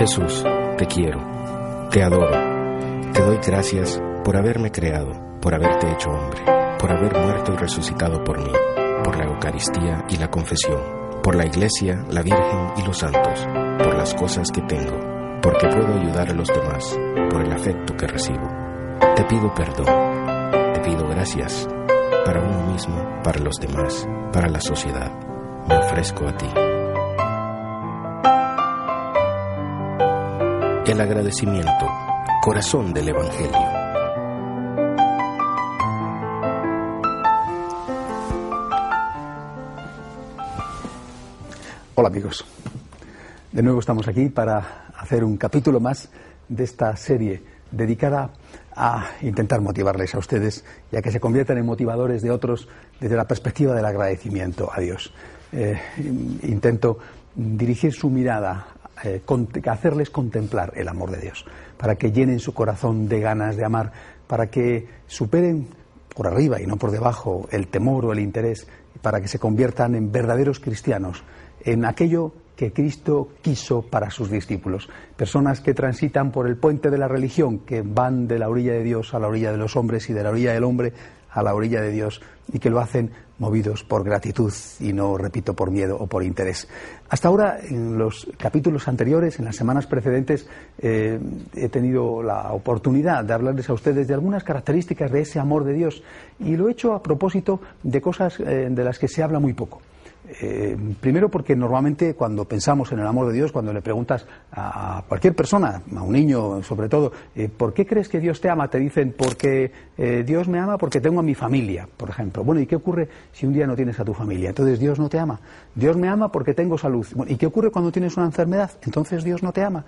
Jesús, te quiero, te adoro, te doy gracias por haberme creado, por haberte hecho hombre, por haber muerto y resucitado por mí, por la Eucaristía y la confesión, por la Iglesia, la Virgen y los santos, por las cosas que tengo, porque puedo ayudar a los demás, por el afecto que recibo. Te pido perdón, te pido gracias, para uno mismo, para los demás, para la sociedad. Me ofrezco a ti. El agradecimiento, corazón del Evangelio. Hola amigos, de nuevo estamos aquí para hacer un capítulo más de esta serie dedicada a intentar motivarles a ustedes y a que se conviertan en motivadores de otros desde la perspectiva del agradecimiento a Dios. Eh, intento dirigir su mirada, eh, hacerles contemplar el amor de Dios, para que llenen su corazón de ganas de amar, para que superen por arriba y no por debajo el temor o el interés, para que se conviertan en verdaderos cristianos, en aquello que Cristo quiso para sus discípulos. Personas que transitan por el puente de la religión, que van de la orilla de Dios a la orilla de los hombres y de la orilla del hombre a la orilla de Dios y que lo hacen movidos por gratitud y no, repito, por miedo o por interés. Hasta ahora, en los capítulos anteriores, en las semanas precedentes, eh, he tenido la oportunidad de hablarles a ustedes de algunas características de ese amor de Dios y lo he hecho a propósito de cosas eh, de las que se habla muy poco. Eh, primero porque normalmente cuando pensamos en el amor de Dios, cuando le preguntas a cualquier persona, a un niño sobre todo, eh, ¿por qué crees que Dios te ama? Te dicen, porque eh, Dios me ama porque tengo a mi familia, por ejemplo. Bueno, ¿y qué ocurre si un día no tienes a tu familia? Entonces Dios no te ama. Dios me ama porque tengo salud. ¿Y qué ocurre cuando tienes una enfermedad? Entonces Dios no te ama.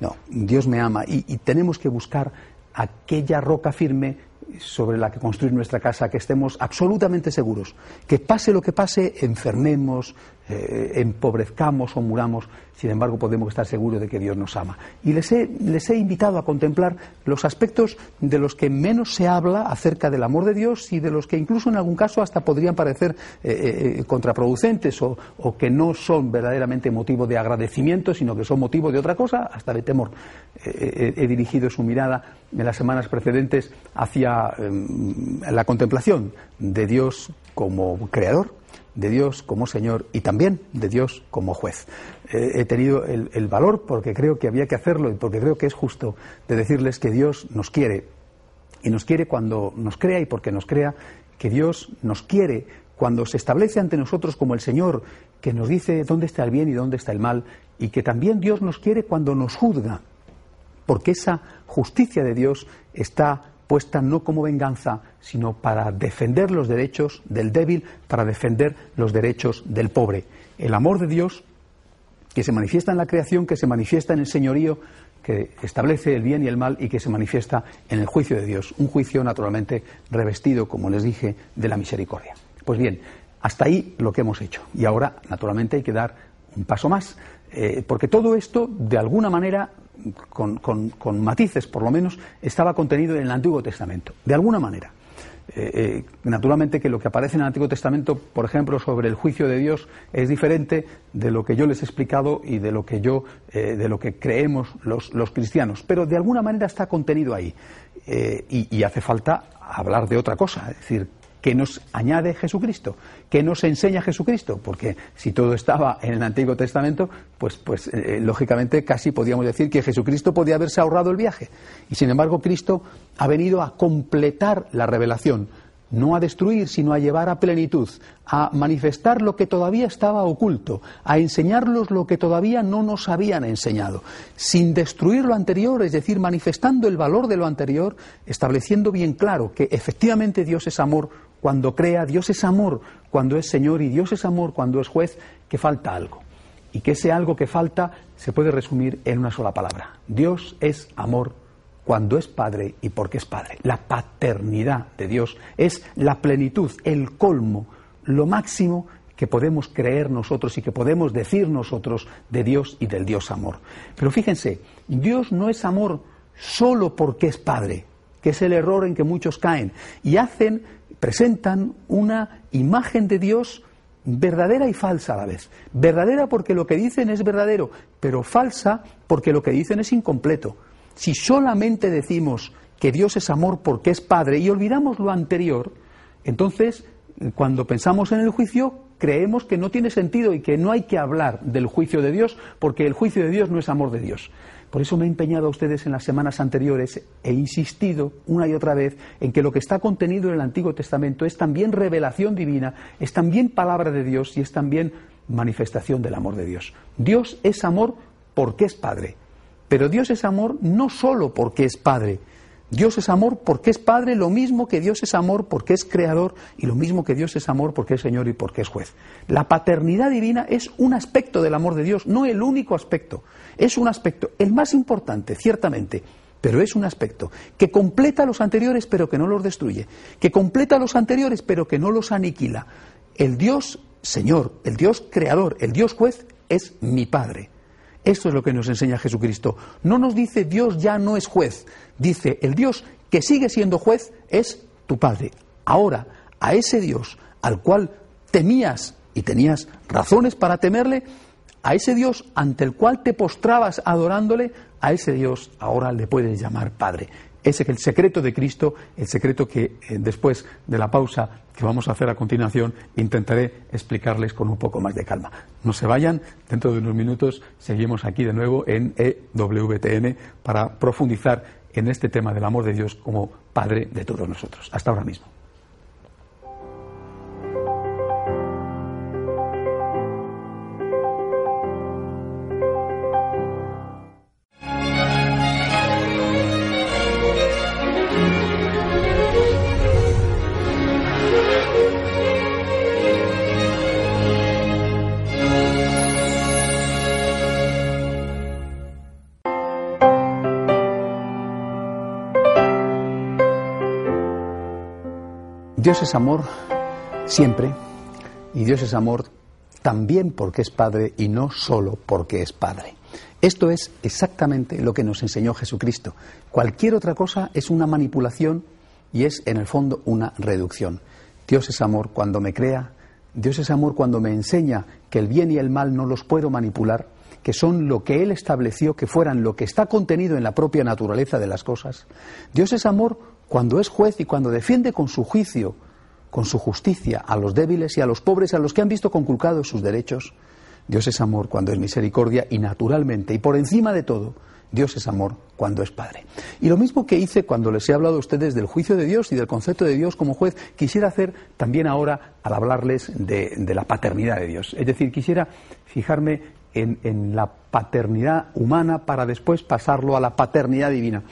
No, Dios me ama y tenemos que buscar aquella roca firme sobre la que construir nuestra casa, que estemos absolutamente seguros, que pase lo que pase, enfermemos, eh, empobrezcamos o muramos, sin embargo podemos estar seguros de que Dios nos ama. Y les he, les he invitado a contemplar los aspectos de los que menos se habla acerca del amor de Dios y de los que incluso en algún caso hasta podrían parecer eh, eh, contraproducentes o, o, que no son verdaderamente motivo de agradecimiento, sino que son motivo de otra cosa, hasta de temor. he dirigido su mirada en las semanas precedentes hacia em, la contemplación de Dios como creador de Dios como Señor y también de Dios como juez. Eh, he tenido el, el, valor, porque creo que había que hacerlo y porque creo que es justo, de decirles que Dios nos quiere. Y nos quiere cuando nos crea y porque nos crea, que Dios nos quiere cuando se establece ante nosotros como el Señor, que nos dice dónde está el bien y dónde está el mal, y que también Dios nos quiere cuando nos juzga, porque esa justicia de Dios está puesta no como venganza, sino para defender los derechos del débil, para defender los derechos del pobre. El amor de Dios, que se manifiesta en la creación, que se manifiesta en el señorío, que establece el bien y el mal y que se manifiesta en el juicio de Dios. Un juicio naturalmente revestido, como les dije, de la misericordia. Pues bien, hasta ahí lo que hemos hecho. Y ahora, naturalmente, hay que dar un paso más, eh, porque todo esto, de alguna manera, con, con, con, matices por lo menos, estaba contenido en el Antiguo Testamento, de alguna manera. Eh, eh, naturalmente que lo que aparece en el Antiguo Testamento, por ejemplo, sobre el juicio de Dios, es diferente de lo que yo les he explicado y de lo que yo, eh, de lo que creemos los, los, cristianos. Pero de alguna manera está contenido ahí. Y, y hace falta hablar de otra cosa, es decir, que nos añade Jesucristo, que nos enseña Jesucristo, porque si todo estaba en el Antiguo Testamento, pues, pues eh, lógicamente casi podíamos decir que Jesucristo podía haberse ahorrado el viaje. Y sin embargo, Cristo ha venido a completar la revelación, no a destruir, sino a llevar a plenitud, a manifestar lo que todavía estaba oculto, a enseñarlos lo que todavía no nos habían enseñado, sin destruir lo anterior, es decir, manifestando el valor de lo anterior, estableciendo bien claro que efectivamente Dios es amor cuando crea, Dios es amor cuando es Señor y Dios es amor cuando es juez, que falta algo. y que ese algo que falta se puede resumir en una sola palabra. Dios es amor cuando es Padre y porque es Padre. La paternidad de Dios es la plenitud, el colmo, lo máximo que podemos creer nosotros y que podemos decir nosotros de Dios y del Dios amor. Pero fíjense, Dios no es amor solo porque es Padre, que es el error en que muchos caen, y hacen, presentan una imagen de Dios verdadera y falsa a la vez. Verdadera porque lo que dicen es verdadero, pero falsa porque lo que dicen es incompleto. Si solamente decimos que Dios es amor porque es Padre y olvidamos lo anterior, entonces cuando pensamos en el juicio creemos que no tiene sentido y que no hay que hablar del juicio de Dios porque el juicio de Dios no es amor de Dios. Por eso me he empeñado a ustedes en las semanas anteriores, he insistido una y otra vez en que lo que está contenido en el Antiguo Testamento es también revelación divina, es también palabra de Dios y es también manifestación del amor de Dios. Dios es amor porque es Padre, pero Dios es amor no solo porque es Padre, Dios es amor porque es Padre, lo mismo que Dios es amor porque es Creador y lo mismo que Dios es amor porque es Señor y porque es juez. La paternidad divina es un aspecto del amor de Dios, no el único aspecto. Es un aspecto, el más importante, ciertamente, pero es un aspecto que completa los anteriores pero que no los destruye, que completa los anteriores pero que no los aniquila. El Dios Señor, el Dios Creador, el Dios juez es mi Padre. Esto es lo que nos enseña Jesucristo. No nos dice Dios ya no es juez, dice el Dios que sigue siendo juez es tu Padre. Ahora, a ese Dios al cual temías y tenías razones para temerle, a ese Dios ante el cual te postrabas adorándole, a ese Dios ahora le puedes llamar Padre. Ese es el secreto de Cristo, el secreto que eh, después de la pausa que vamos a hacer a continuación intentaré explicarles con un poco más de calma. No se vayan, dentro de unos minutos seguimos aquí de nuevo en EWTN para profundizar en este tema del amor de Dios como Padre de todos nosotros. Hasta ahora mismo. Dios es amor siempre y Dios es amor también porque es Padre y no solo porque es Padre. Esto es exactamente lo que nos enseñó Jesucristo. Cualquier otra cosa es una manipulación y es en el fondo una reducción. Dios es amor cuando me crea, Dios es amor cuando me enseña que el bien y el mal no los puedo manipular, que son lo que Él estableció que fueran lo que está contenido en la propia naturaleza de las cosas. Dios es amor cuando es juez y cuando defiende con su juicio, con su justicia a los débiles y a los pobres, a los que han visto conculcados sus derechos, Dios es amor cuando es misericordia y naturalmente y por encima de todo, Dios es amor cuando es Padre. Y lo mismo que hice cuando les he hablado a ustedes del juicio de Dios y del concepto de Dios como juez, quisiera hacer también ahora al hablarles de, la paternidad de Dios. Es decir, quisiera fijarme en, la paternidad humana para después pasarlo a la paternidad divina.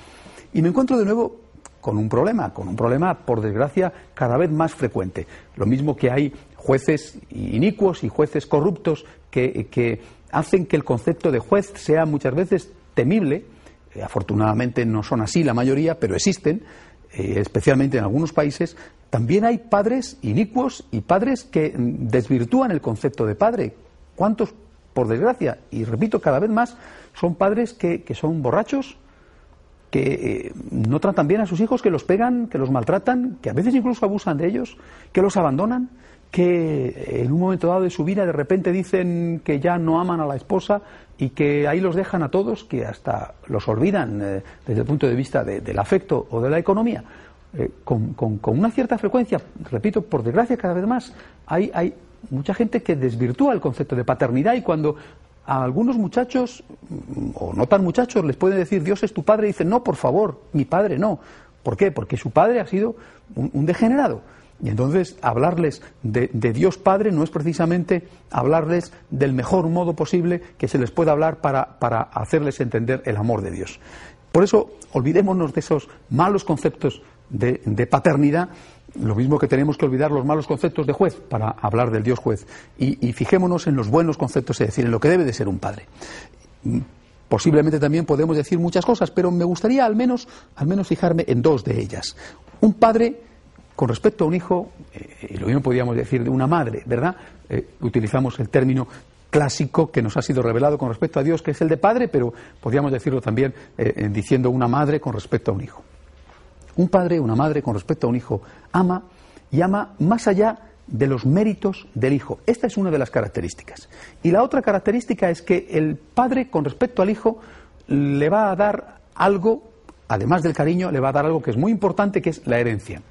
Y me encuentro de nuevo con un problema, con un problema, por desgracia, cada vez más frecuente. Lo mismo que hay jueces inicuos y jueces corruptos que, hacen que el concepto de juez sea muchas veces temible. Eh, afortunadamente no son así la mayoría, pero existen, eh, especialmente en algunos países. También hay padres inicuos y padres que desvirtúan el concepto de padre. ¿Cuántos, por desgracia, y repito cada vez más, son padres que son borrachos, que eh, no tratan bien a sus hijos, que los pegan, que los maltratan, que a veces incluso abusan de ellos, que los abandonan, que en un momento dado de su vida de repente dicen que ya no aman a la esposa y que ahí los dejan a todos, que hasta los olvidan eh, desde el punto de vista del afecto o de la economía. Eh, con, una cierta frecuencia, repito, por desgracia cada vez más, hay, hay mucha gente que desvirtúa el concepto de paternidad y cuando a algunos muchachos, o no tan muchachos, les puede decir Dios es tu padre y dicen, no, por favor, mi padre no. ¿Por qué? Porque su padre ha sido un, degenerado. Y entonces hablarles de, Dios Padre no es precisamente hablarles del mejor modo posible que se les pueda hablar para, para hacerles entender el amor de Dios. Por eso olvidémonos de esos malos conceptos de, paternidad lo mismo que tenemos que olvidar los malos conceptos de juez para hablar del Dios juez. Y, fijémonos en los buenos conceptos, es decir, en lo que debe de ser un padre. Posiblemente también podemos decir muchas cosas, pero me gustaría al menos, al menos fijarme en dos de ellas. Un padre con respecto a un hijo, eh, y lo mismo podríamos decir de una madre, ¿verdad? Eh, utilizamos el término clásico que nos ha sido revelado con respecto a Dios, que es el de padre, pero podríamos decirlo también eh, diciendo una madre con respecto a un hijo. Un padre, una madre con respecto a un hijo ama y ama más allá de los méritos del hijo. Esta es una de las características. Y la otra característica es que el padre con respecto al hijo le va a dar algo, además del cariño, le va a dar algo que es muy importante, que es la herencia.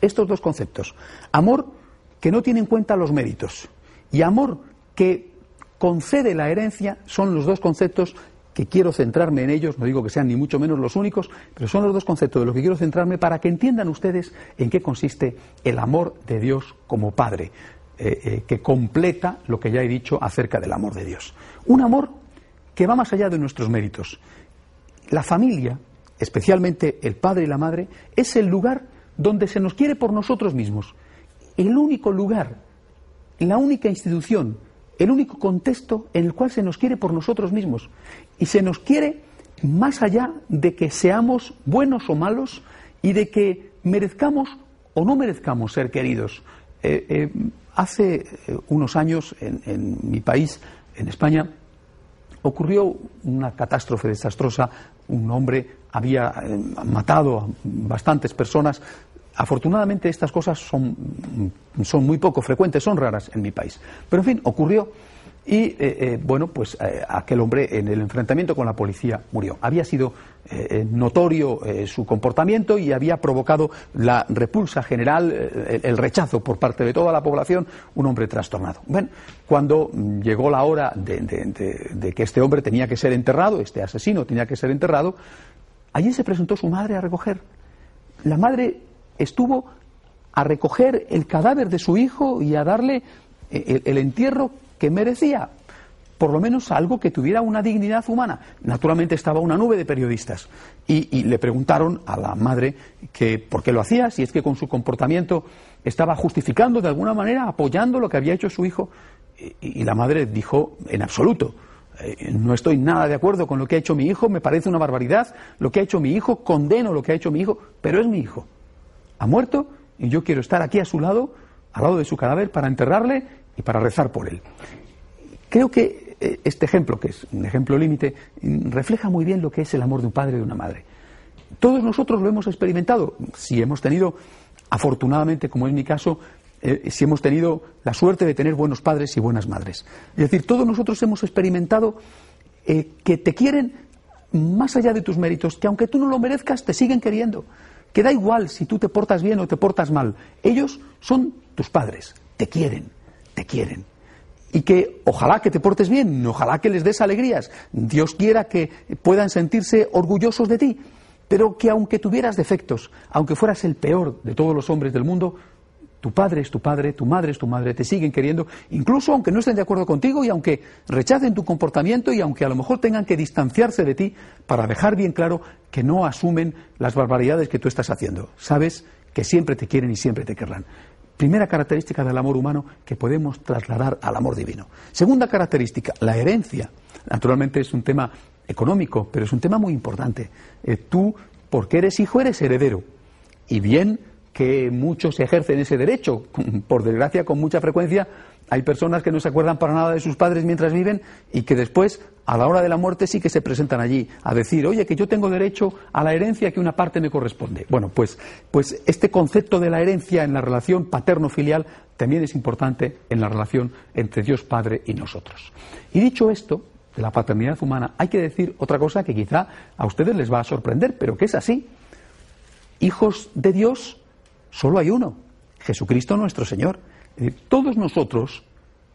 Estos dos conceptos, amor que no tiene en cuenta los méritos y amor que concede la herencia, son los dos conceptos que quiero centrarme en ellos, no digo que sean ni mucho menos los únicos, pero son los dos conceptos de los que quiero centrarme para que entiendan ustedes en qué consiste el amor de Dios como Padre, eh, eh, que completa lo que ya he dicho acerca del amor de Dios. Un amor que va más allá de nuestros méritos. La familia, especialmente el padre y la madre, es el lugar donde se nos quiere por nosotros mismos. El único lugar, la única institución el único contexto en el cual se nos quiere por nosotros mismos. Y se nos quiere más allá de que seamos buenos o malos y de que merezcamos o no merezcamos ser queridos. Eh, eh, hace eh, unos años en, mi país, en España, ocurrió una catástrofe desastrosa. Un hombre había matado a bastantes personas Afortunadamente estas cosas son, son, muy poco frecuentes, son raras en mi país. Pero en fin, ocurrió y eh, eh, bueno, pues eh, aquel hombre en el enfrentamiento con la policía murió. Había sido notorio su comportamiento y había provocado la repulsa general, el, rechazo por parte de toda la población, un hombre trastornado. Bueno, cuando llegó la hora de, de que este hombre tenía que ser enterrado, este asesino tenía que ser enterrado, allí se presentó su madre a recoger. La madre estuvo a recoger el cadáver de su hijo y a darle eh, el, entierro que merecía, por lo menos algo que tuviera una dignidad humana. Naturalmente estaba una nube de periodistas y, le preguntaron a la madre que por qué lo hacía, si es que con su comportamiento estaba justificando de alguna manera, apoyando lo que había hecho su hijo. Y, la madre dijo, en absoluto, eh, no estoy nada de acuerdo con lo que ha hecho mi hijo, me parece una barbaridad lo que ha hecho mi hijo, condeno lo que ha hecho mi hijo, pero es mi hijo ha muerto y yo quiero estar aquí a su lado, al lado de su cadáver, para enterrarle y para rezar por él. Creo que eh, este ejemplo, que es un ejemplo límite, refleja muy bien lo que es el amor de un padre y de una madre. Todos nosotros lo hemos experimentado, si hemos tenido, afortunadamente, como es mi caso, eh, si hemos tenido la suerte de tener buenos padres y buenas madres. Es decir, todos nosotros hemos experimentado eh, que te quieren más allá de tus méritos, que aunque tú no lo merezcas, te siguen queriendo que da igual si tú te portas bien o te portas mal. Ellos son tus padres, te quieren, te quieren. Y que ojalá que te portes bien, ojalá que les des alegrías. Dios quiera que puedan sentirse orgullosos de ti. Pero que aunque tuvieras defectos, aunque fueras el peor de todos los hombres del mundo, tu padre es tu padre, tu madre es tu madre, te siguen queriendo, incluso aunque no estén de acuerdo contigo y aunque rechacen tu comportamiento y aunque a lo mejor tengan que distanciarse de ti para dejar bien claro que no asumen las barbaridades que tú estás haciendo. Sabes que siempre te quieren y siempre te querrán. Primera característica del amor humano que podemos trasladar al amor divino. Segunda característica, la herencia. Naturalmente es un tema económico, pero es un tema muy importante. Eh, tú, porque eres hijo, eres heredero. Y bien que muchos ejercen ese derecho. Por desgracia, con mucha frecuencia, hay personas que no se acuerdan para nada de sus padres mientras viven y que después, a la hora de la muerte, sí que se presentan allí a decir, oye, que yo tengo derecho a la herencia que una parte me corresponde. Bueno, pues, pues este concepto de la herencia en la relación paterno-filial también es importante en la relación entre Dios Padre y nosotros. Y dicho esto, de la paternidad humana, hay que decir otra cosa que quizá a ustedes les va a sorprender, pero que es así. Hijos de Dios Solo hay uno, Jesucristo nuestro Señor. todos nosotros,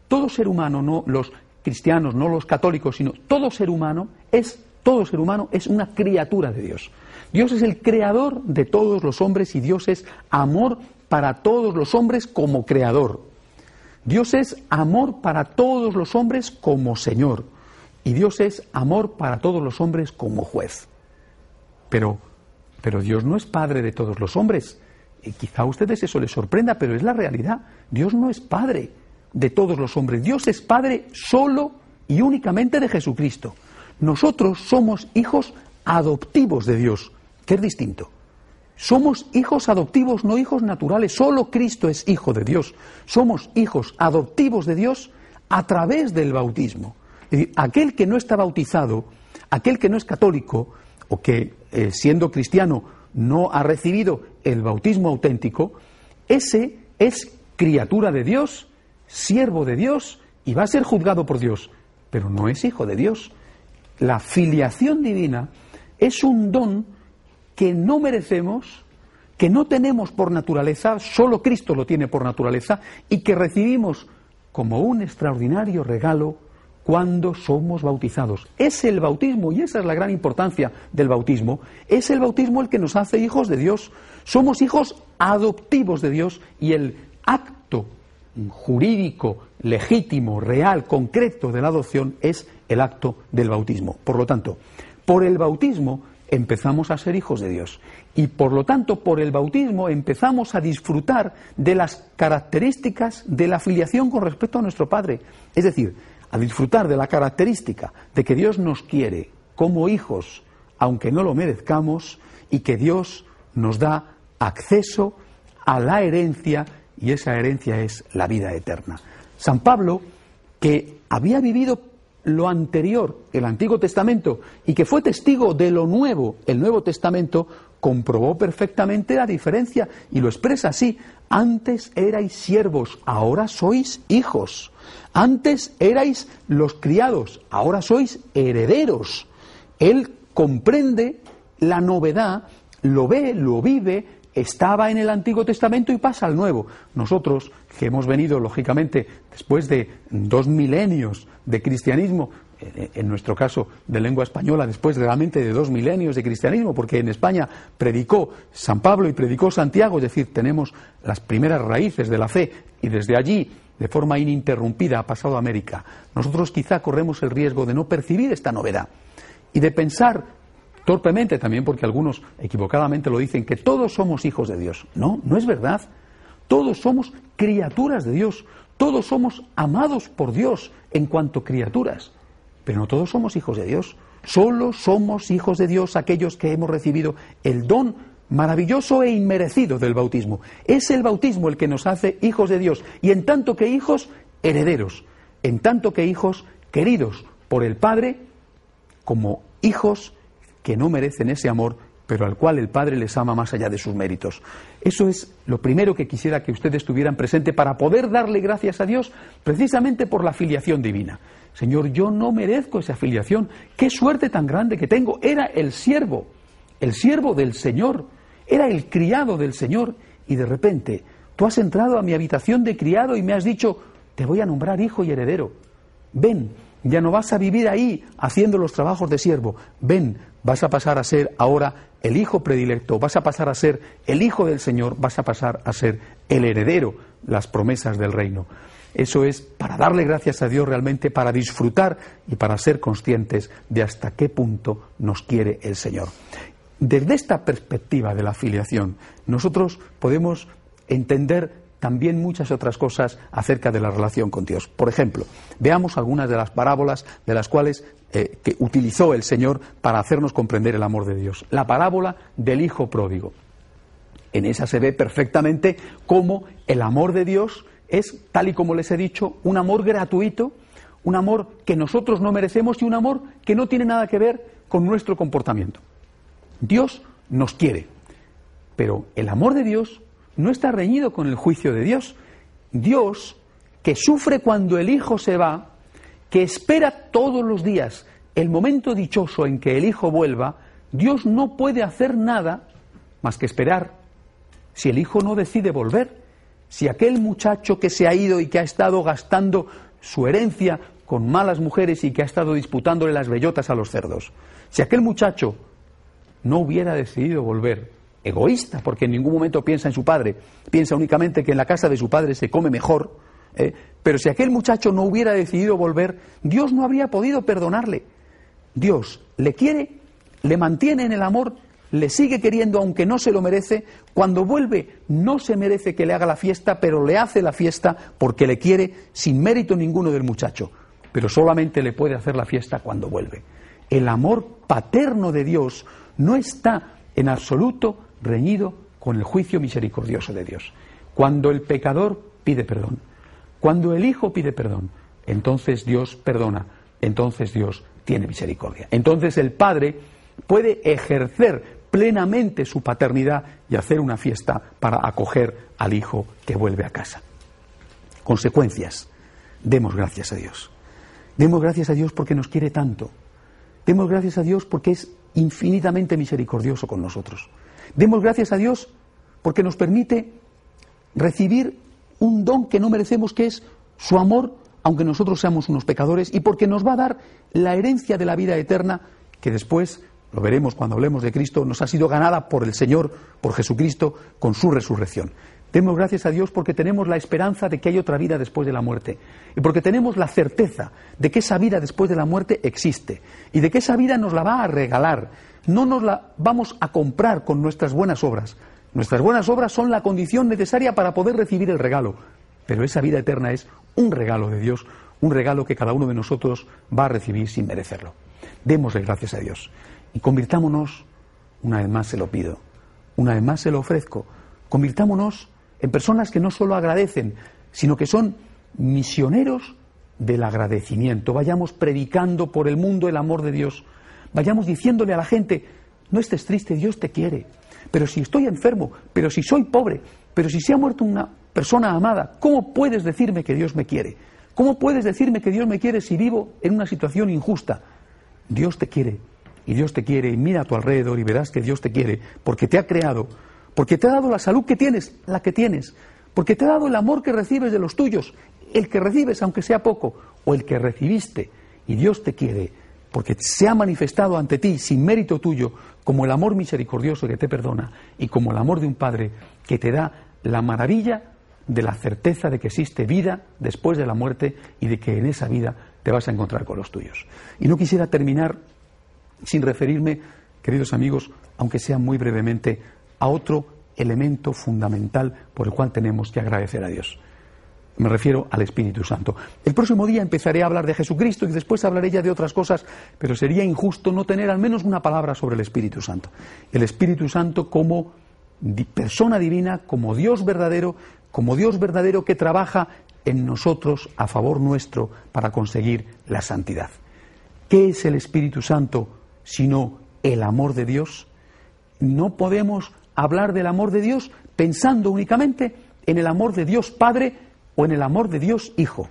todo ser humano, no los cristianos, no los católicos, sino todo ser humano es todo ser humano es una criatura de Dios. Dios es el creador de todos los hombres y Dios es amor para todos los hombres como creador. Dios es amor para todos los hombres como Señor. Y Dios es amor para todos los hombres como juez. Pero, pero Dios no es Padre de todos los hombres quizá a ustedes eso les sorprenda, pero es la realidad. Dios no es Padre de todos los hombres. Dios es Padre solo y únicamente de Jesucristo. Nosotros somos hijos adoptivos de Dios, que es distinto. Somos hijos adoptivos, no hijos naturales. Solo Cristo es hijo de Dios. Somos hijos adoptivos de Dios a través del bautismo. Es decir, aquel que no está bautizado, aquel que no es católico o que eh, siendo cristiano no ha recibido el bautismo auténtico, ese es criatura de Dios, siervo de Dios y va a ser juzgado por Dios, pero no es hijo de Dios. La filiación divina es un don que no merecemos, que no tenemos por naturaleza, solo Cristo lo tiene por naturaleza, y que recibimos como un extraordinario regalo cuando somos bautizados. Es el bautismo, y esa es la gran importancia del bautismo, es el bautismo el que nos hace hijos de Dios. Somos hijos adoptivos de Dios y el acto jurídico, legítimo, real, concreto de la adopción es el acto del bautismo. Por lo tanto, por el bautismo empezamos a ser hijos de Dios. Y por lo tanto, por el bautismo empezamos a disfrutar de las características de la filiación con respecto a nuestro Padre. Es decir, a disfrutar de la característica de que Dios nos quiere como hijos, aunque no lo merezcamos, y que Dios nos da acceso a la herencia, y esa herencia es la vida eterna. San Pablo, que había vivido lo anterior, el Antiguo Testamento, y que fue testigo de lo nuevo, el Nuevo Testamento, comprobó perfectamente la diferencia y lo expresa así. Antes erais siervos, ahora sois hijos. Antes erais los criados, ahora sois herederos. Él comprende la novedad, lo ve, lo vive, estaba en el Antiguo Testamento y pasa al Nuevo. Nosotros, que hemos venido, lógicamente, después de dos milenios de cristianismo, en nuestro caso de lengua española, después realmente de dos milenios de cristianismo, porque en España predicó San Pablo y predicó Santiago, es decir, tenemos las primeras raíces de la fe y desde allí, de forma ininterrumpida, ha pasado a América. Nosotros quizá corremos el riesgo de no percibir esta novedad y de pensar torpemente también, porque algunos equivocadamente lo dicen, que todos somos hijos de Dios. No, no es verdad. Todos somos criaturas de Dios. Todos somos amados por Dios en cuanto criaturas. Pero no todos somos hijos de Dios. Solo somos hijos de Dios aquellos que hemos recibido el don maravilloso e inmerecido del bautismo. Es el bautismo el que nos hace hijos de Dios. Y en tanto que hijos, herederos. En tanto que hijos, queridos por el Padre, como hijos que no merecen ese amor, pero al cual el Padre les ama más allá de sus méritos. Eso es lo primero que quisiera que ustedes tuvieran presente para poder darle gracias a Dios precisamente por la filiación divina. Señor, yo no merezco esa filiación. Qué suerte tan grande que tengo. Era el siervo, el siervo del Señor, era el criado del Señor y de repente tú has entrado a mi habitación de criado y me has dicho, te voy a nombrar hijo y heredero. Ven, ya no vas a vivir ahí haciendo los trabajos de siervo. Ven, vas a pasar a ser ahora el hijo predilecto, vas a pasar a ser el hijo del Señor, vas a pasar a ser el heredero, las promesas del reino. Eso es para darle gracias a Dios realmente, para disfrutar y para ser conscientes de hasta qué punto nos quiere el Señor. Desde esta perspectiva de la filiación, nosotros podemos entender también muchas otras cosas acerca de la relación con Dios. Por ejemplo, veamos algunas de las parábolas de las cuales eh, que utilizó el Señor para hacernos comprender el amor de Dios. La parábola del Hijo pródigo. En esa se ve perfectamente cómo el amor de Dios es, tal y como les he dicho, un amor gratuito, un amor que nosotros no merecemos y un amor que no tiene nada que ver con nuestro comportamiento. Dios nos quiere, pero el amor de Dios no está reñido con el juicio de Dios. Dios, que sufre cuando el Hijo se va, que espera todos los días el momento dichoso en que el Hijo vuelva, Dios no puede hacer nada más que esperar. Si el Hijo no decide volver, si aquel muchacho que se ha ido y que ha estado gastando su herencia con malas mujeres y que ha estado disputándole las bellotas a los cerdos, si aquel muchacho no hubiera decidido volver, egoísta, porque en ningún momento piensa en su padre, piensa únicamente que en la casa de su padre se come mejor. ¿eh? Pero si aquel muchacho no hubiera decidido volver, Dios no habría podido perdonarle. Dios le quiere, le mantiene en el amor le sigue queriendo aunque no se lo merece, cuando vuelve no se merece que le haga la fiesta, pero le hace la fiesta porque le quiere sin mérito ninguno del muchacho, pero solamente le puede hacer la fiesta cuando vuelve. El amor paterno de Dios no está en absoluto reñido con el juicio misericordioso de Dios. Cuando el pecador pide perdón, cuando el Hijo pide perdón, entonces Dios perdona, entonces Dios tiene misericordia. Entonces el Padre puede ejercer plenamente su paternidad y hacer una fiesta para acoger al Hijo que vuelve a casa. Consecuencias. Demos gracias a Dios. Demos gracias a Dios porque nos quiere tanto. Demos gracias a Dios porque es infinitamente misericordioso con nosotros. Demos gracias a Dios porque nos permite recibir un don que no merecemos, que es su amor, aunque nosotros seamos unos pecadores, y porque nos va a dar la herencia de la vida eterna que después, lo veremos cuando hablemos de Cristo, nos ha sido ganada por el Señor, por Jesucristo, con su resurrección. Demos gracias a Dios porque tenemos la esperanza de que hay otra vida después de la muerte y porque tenemos la certeza de que esa vida después de la muerte existe y de que esa vida nos la va a regalar. No nos la vamos a comprar con nuestras buenas obras. Nuestras buenas obras son la condición necesaria para poder recibir el regalo, pero esa vida eterna es un regalo de Dios, un regalo que cada uno de nosotros va a recibir sin merecerlo. Démosle gracias a Dios y convirtámonos, una vez más se lo pido, una vez más se lo ofrezco, convirtámonos en personas que no solo agradecen, sino que son misioneros del agradecimiento. Vayamos predicando por el mundo el amor de Dios. Vayamos diciéndole a la gente, no estés triste, Dios te quiere. Pero si estoy enfermo, pero si soy pobre, pero si se ha muerto una persona amada, ¿cómo puedes decirme que Dios me quiere? ¿Cómo puedes decirme que Dios me quiere si vivo en una situación injusta? Dios te quiere y Dios te quiere y mira a tu alrededor y verás que Dios te quiere porque te ha creado porque te ha dado la salud que tienes, la que tienes, porque te ha dado el amor que recibes de los tuyos, el que recibes aunque sea poco, o el que recibiste, y Dios te quiere, porque se ha manifestado ante ti sin mérito tuyo como el amor misericordioso que te perdona y como el amor de un Padre que te da la maravilla de la certeza de que existe vida después de la muerte y de que en esa vida te vas a encontrar con los tuyos. Y no quisiera terminar sin referirme, queridos amigos, aunque sea muy brevemente, a otro elemento fundamental por el cual tenemos que agradecer a Dios. Me refiero al Espíritu Santo. El próximo día empezaré a hablar de Jesucristo y después hablaré ya de otras cosas, pero sería injusto no tener al menos una palabra sobre el Espíritu Santo. El Espíritu Santo como persona divina, como Dios verdadero, como Dios verdadero que trabaja en nosotros a favor nuestro para conseguir la santidad. ¿Qué es el Espíritu Santo sino el amor de Dios? No podemos hablar del amor de Dios pensando únicamente en el amor de Dios Padre o en el amor de Dios Hijo.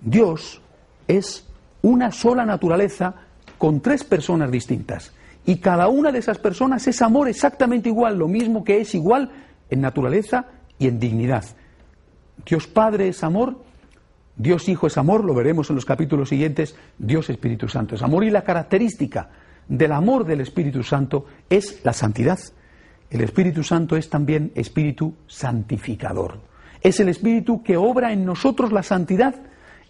Dios es una sola naturaleza con tres personas distintas. Y cada una de esas personas es amor exactamente igual, lo mismo que es igual en naturaleza y en dignidad. Dios Padre es amor, Dios Hijo es amor, lo veremos en los capítulos siguientes, Dios Espíritu Santo es amor. Y la característica del amor del Espíritu Santo es la santidad. El Espíritu Santo es también Espíritu santificador. Es el Espíritu que obra en nosotros la santidad.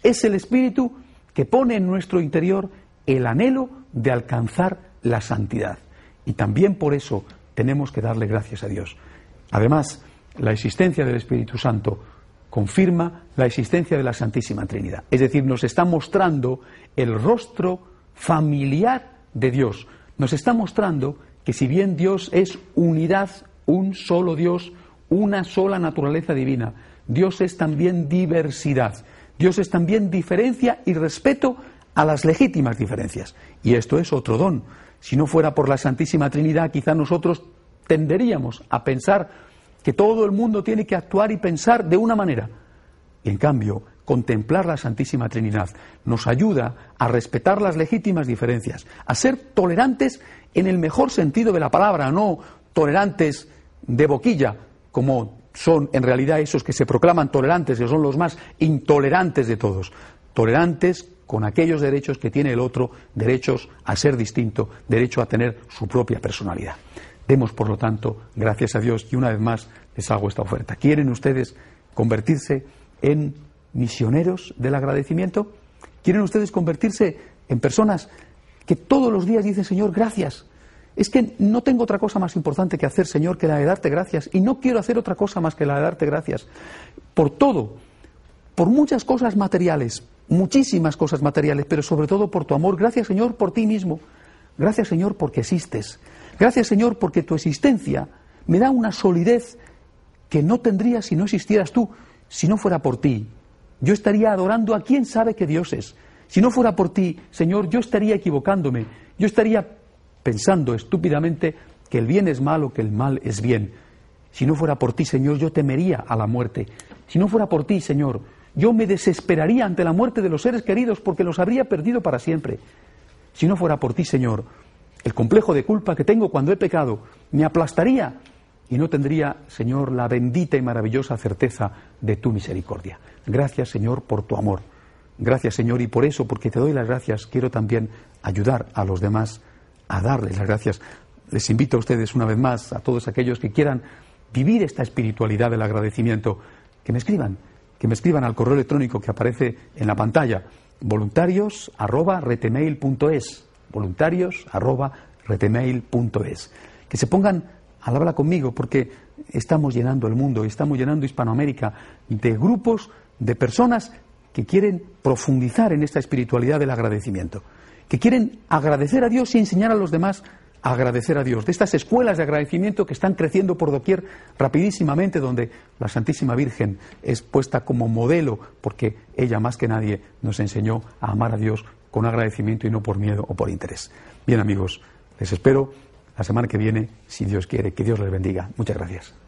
Es el Espíritu que pone en nuestro interior el anhelo de alcanzar la santidad. Y también por eso tenemos que darle gracias a Dios. Además, la existencia del Espíritu Santo confirma la existencia de la Santísima Trinidad. Es decir, nos está mostrando el rostro familiar de Dios. Nos está mostrando que si bien Dios es unidad, un solo Dios, una sola naturaleza divina, Dios es también diversidad, Dios es también diferencia y respeto a las legítimas diferencias. Y esto es otro don. Si no fuera por la Santísima Trinidad, quizá nosotros tenderíamos a pensar que todo el mundo tiene que actuar y pensar de una manera. Y en cambio, contemplar la Santísima Trinidad nos ayuda a respetar las legítimas diferencias, a ser tolerantes en el mejor sentido de la palabra, no tolerantes de boquilla, como son en realidad esos que se proclaman tolerantes, que son los más intolerantes de todos. Tolerantes con aquellos derechos que tiene el otro, derechos a ser distinto, derecho a tener su propia personalidad. Demos, por lo tanto, gracias a Dios y una vez más les hago esta oferta. ¿Quieren ustedes convertirse en misioneros del agradecimiento? ¿Quieren ustedes convertirse en personas que todos los días dicen, Señor, gracias. Es que no tengo otra cosa más importante que hacer, Señor, que la de darte gracias. Y no quiero hacer otra cosa más que la de darte gracias. Por todo, por muchas cosas materiales, muchísimas cosas materiales, pero sobre todo por tu amor. Gracias, Señor, por ti mismo. Gracias, Señor, porque existes. Gracias, Señor, porque tu existencia me da una solidez que no tendría si no existieras tú, si no fuera por ti. Yo estaría adorando a quien sabe que Dios es. Si no fuera por ti, Señor, yo estaría equivocándome. Yo estaría pensando estúpidamente que el bien es malo, que el mal es bien. Si no fuera por ti, Señor, yo temería a la muerte. Si no fuera por ti, Señor, yo me desesperaría ante la muerte de los seres queridos porque los habría perdido para siempre. Si no fuera por ti, Señor, el complejo de culpa que tengo cuando he pecado me aplastaría y no tendría, Señor, la bendita y maravillosa certeza de tu misericordia. Gracias, Señor, por tu amor. Gracias, Señor, y por eso, porque te doy las gracias, quiero también ayudar a los demás a darles las gracias. Les invito a ustedes una vez más, a todos aquellos que quieran vivir esta espiritualidad del agradecimiento, que me escriban, que me escriban al correo electrónico que aparece en la pantalla, voluntarios@retemail.es, voluntarios@retemail.es. Que se pongan al habla conmigo porque estamos llenando el mundo, estamos llenando Hispanoamérica de grupos de personas que quieren profundizar en esta espiritualidad del agradecimiento, que quieren agradecer a Dios y enseñar a los demás a agradecer a Dios, de estas escuelas de agradecimiento que están creciendo por doquier rapidísimamente, donde la Santísima Virgen es puesta como modelo, porque ella más que nadie nos enseñó a amar a Dios con agradecimiento y no por miedo o por interés. Bien amigos, les espero la semana que viene, si Dios quiere. Que Dios les bendiga. Muchas gracias.